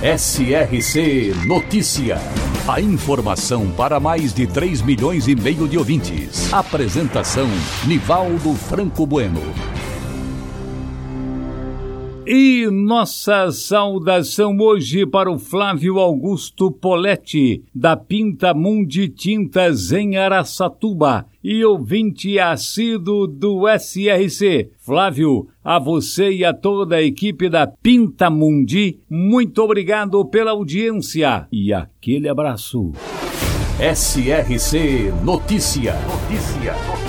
SRC Notícia. A informação para mais de 3 milhões e meio de ouvintes. Apresentação Nivaldo Franco Bueno. E nossa saudação hoje para o Flávio Augusto Poletti, da Pinta Mundi Tintas em Araçatuba, e ouvinte assíduo do SRC. Flávio, a você e a toda a equipe da Pinta Mundi, muito obrigado pela audiência e aquele abraço. SRC Notícia. Notícia.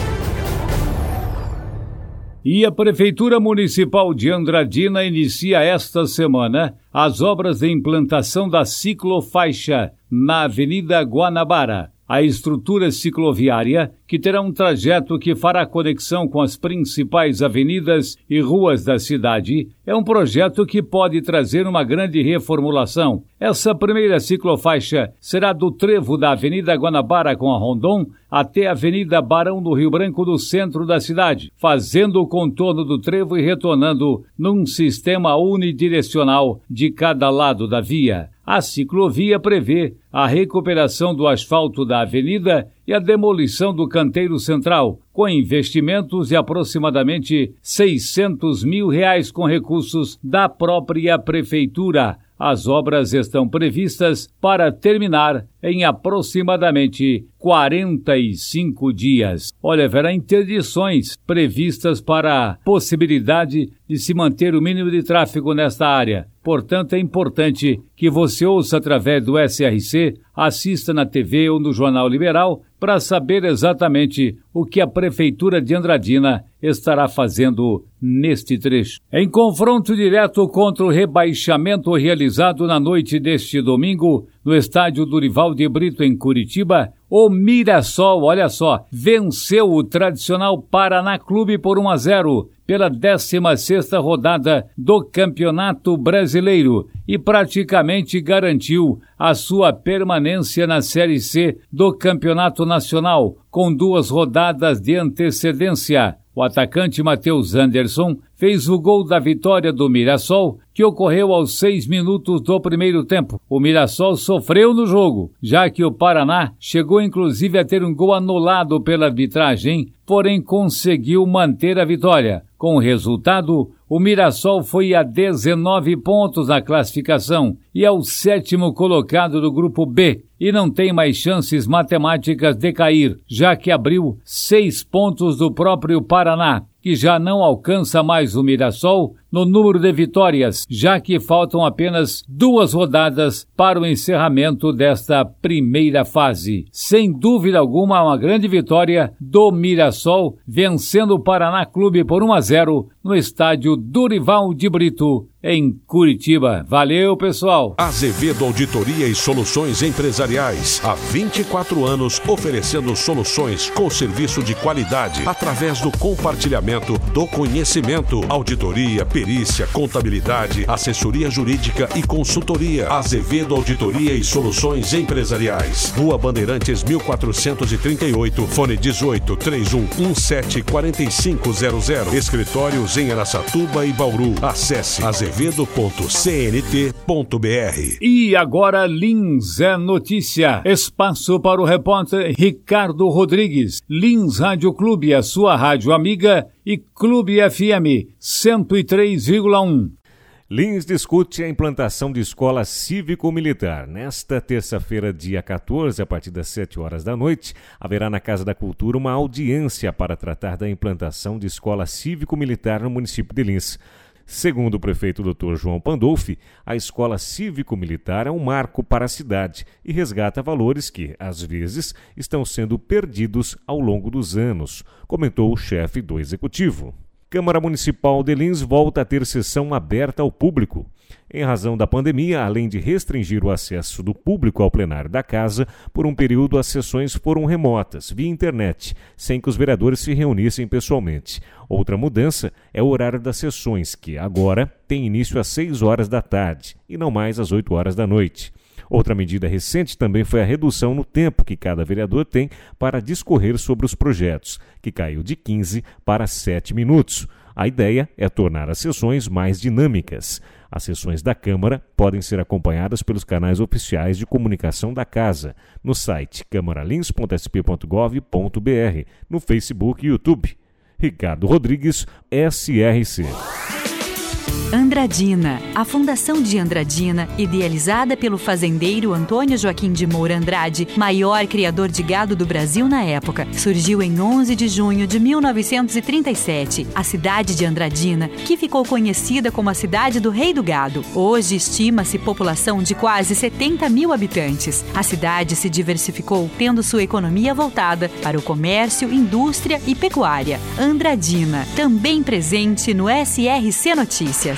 E a Prefeitura Municipal de Andradina inicia esta semana as obras de implantação da ciclofaixa na Avenida Guanabara a estrutura cicloviária, que terá um trajeto que fará conexão com as principais avenidas e ruas da cidade, é um projeto que pode trazer uma grande reformulação. Essa primeira ciclofaixa será do trevo da Avenida Guanabara com a Rondon até a Avenida Barão do Rio Branco do centro da cidade, fazendo o contorno do trevo e retornando num sistema unidirecional de cada lado da via. A ciclovia prevê a recuperação do asfalto da avenida e a demolição do canteiro central, com investimentos de aproximadamente 600 mil reais com recursos da própria prefeitura. As obras estão previstas para terminar em aproximadamente 45 dias. Olha, haverá interdições previstas para a possibilidade de se manter o mínimo de tráfego nesta área. Portanto, é importante que você ouça através do SRC, assista na TV ou no Jornal Liberal para saber exatamente o que a Prefeitura de Andradina estará fazendo neste trecho. Em confronto direto contra o rebaixamento realizado na noite deste domingo no estádio Durival de Brito, em Curitiba, o Mirassol, olha só, venceu o tradicional Paraná Clube por 1 a 0 pela 16 rodada do Campeonato Brasileiro e praticamente garantiu a sua permanência na Série C do Campeonato Nacional, com duas rodadas de antecedência. O atacante Matheus Anderson fez o gol da vitória do Mirassol, que ocorreu aos seis minutos do primeiro tempo. O Mirassol sofreu no jogo, já que o Paraná chegou inclusive a ter um gol anulado pela arbitragem, porém conseguiu manter a vitória. Com o resultado, o Mirassol foi a 19 pontos na classificação e é o sétimo colocado do grupo B e não tem mais chances matemáticas de cair, já que abriu seis pontos do próprio Paraná que já não alcança mais o Mirassol no número de vitórias, já que faltam apenas duas rodadas para o encerramento desta primeira fase. Sem dúvida alguma, uma grande vitória do Mirassol, vencendo o Paraná Clube por 1 a 0 no estádio Durival de Brito, em Curitiba. Valeu, pessoal! Azevedo Auditoria e Soluções Empresariais. Há 24 anos oferecendo soluções com serviço de qualidade através do compartilhamento do conhecimento. Auditoria, perícia, contabilidade, assessoria jurídica e consultoria. Azevedo Auditoria e Soluções Empresariais. Rua Bandeirantes 1438, fone 18 3117 4500. Escritórios em Aracatuba e Bauru. Acesse azevedo.cnt.br. E agora Lins é notícia. Espaço para o repórter Ricardo Rodrigues. Lins Rádio Clube, a sua rádio amiga e Clube FM 103,1. Lins discute a implantação de escola cívico-militar. Nesta terça-feira, dia 14, a partir das 7 horas da noite, haverá na Casa da Cultura uma audiência para tratar da implantação de escola cívico-militar no município de Lins. Segundo o prefeito Dr. João Pandolfi, a escola cívico-militar é um marco para a cidade e resgata valores que, às vezes, estão sendo perdidos ao longo dos anos, comentou o chefe do executivo. Câmara Municipal de Lins volta a ter sessão aberta ao público. Em razão da pandemia, além de restringir o acesso do público ao plenário da casa, por um período as sessões foram remotas, via internet, sem que os vereadores se reunissem pessoalmente. Outra mudança é o horário das sessões, que agora tem início às 6 horas da tarde e não mais às 8 horas da noite. Outra medida recente também foi a redução no tempo que cada vereador tem para discorrer sobre os projetos, que caiu de 15 para 7 minutos. A ideia é tornar as sessões mais dinâmicas. As sessões da Câmara podem ser acompanhadas pelos canais oficiais de comunicação da Casa, no site camaralins.sp.gov.br, no Facebook e YouTube. Ricardo Rodrigues, SRC. Andradina, a Fundação de Andradina, idealizada pelo fazendeiro Antônio Joaquim de Moura Andrade, maior criador de gado do Brasil na época, surgiu em 11 de junho de 1937. A cidade de Andradina, que ficou conhecida como a cidade do Rei do Gado, hoje estima-se população de quase 70 mil habitantes. A cidade se diversificou, tendo sua economia voltada para o comércio, indústria e pecuária. Andradina, também presente no SRC Notícias.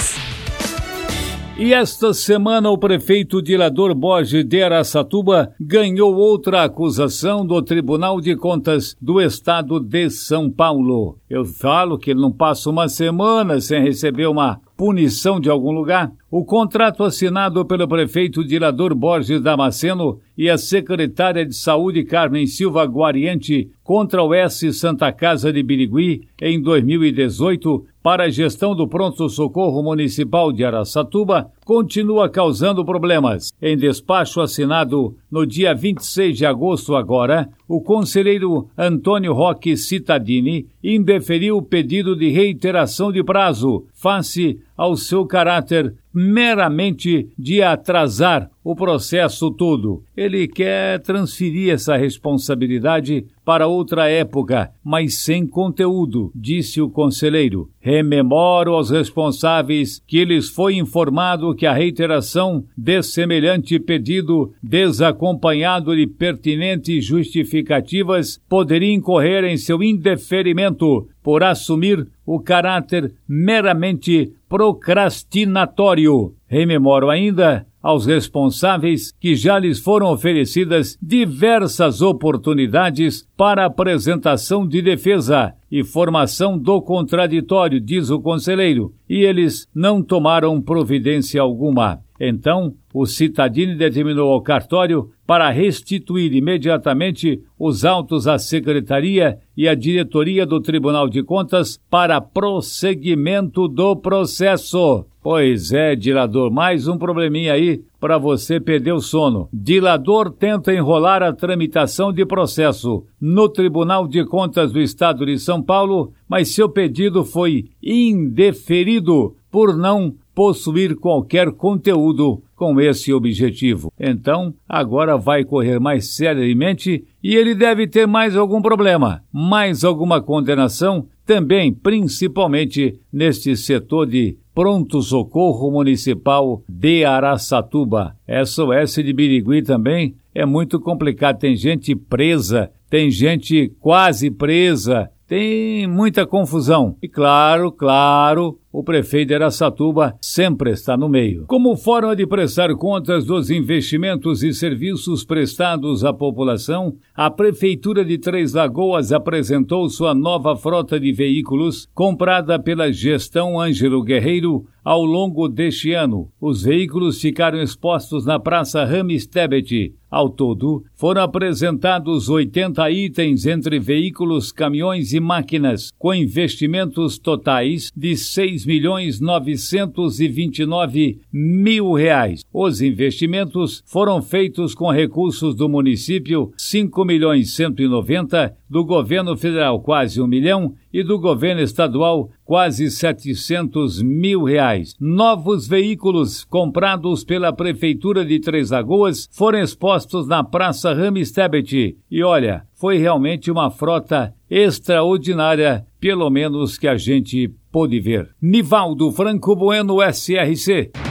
E esta semana o prefeito Dilador Borges de Araçatuba ganhou outra acusação do Tribunal de Contas do Estado de São Paulo. Eu falo que ele não passa uma semana sem receber uma punição de algum lugar. O contrato assinado pelo prefeito Dilador Borges Damasceno e a secretária de Saúde Carmen Silva Guariente contra o S Santa Casa de Birigui em 2018 para a gestão do pronto-socorro municipal de Araçatuba continua causando problemas. Em despacho assinado no dia 26 de agosto agora, o conselheiro Antônio Roque Cittadini indeferiu o pedido de reiteração de prazo, face ao seu caráter meramente de atrasar o processo todo. Ele quer transferir essa responsabilidade para outra época, mas sem conteúdo, disse o conselheiro. Rememoro aos responsáveis que lhes foi informado que a reiteração de semelhante pedido, desacompanhado de pertinentes justificativas, poderia incorrer em seu indeferimento por assumir o caráter meramente procrastinatório. Rememoro ainda aos responsáveis que já lhes foram oferecidas diversas oportunidades para apresentação de defesa e formação do contraditório, diz o conselheiro, e eles não tomaram providência alguma. Então, o Citadini determinou ao cartório para restituir imediatamente os autos à Secretaria e à Diretoria do Tribunal de Contas para prosseguimento do processo. Pois é, Dilador, mais um probleminha aí para você perder o sono. Dilador tenta enrolar a tramitação de processo no Tribunal de Contas do Estado de São Paulo, mas seu pedido foi indeferido por não possuir qualquer conteúdo com esse objetivo. Então, agora vai correr mais seriamente e ele deve ter mais algum problema, mais alguma condenação, também, principalmente neste setor de pronto-socorro municipal de Araçatuba. SOS de Birigui também é muito complicado. Tem gente presa, tem gente quase presa, tem muita confusão. E claro, claro, o prefeito de Aracatuba sempre está no meio. Como forma de prestar contas dos investimentos e serviços prestados à população, a Prefeitura de Três Lagoas apresentou sua nova frota de veículos, comprada pela gestão Ângelo Guerreiro ao longo deste ano. Os veículos ficaram expostos na Praça Rames Tebet. Ao todo, foram apresentados 80 itens entre veículos, caminhões e máquinas, com investimentos totais de 6 milhões 929 mil reais. Os investimentos foram feitos com recursos do município 5 milhões 190, do governo federal quase um milhão e do governo estadual quase 700 mil reais. Novos veículos comprados pela Prefeitura de Três Lagoas foram expostos na Praça Rames Tebet. E olha, foi realmente uma frota extraordinária, pelo menos que a gente pôde ver. Nivaldo Franco Bueno, SRC.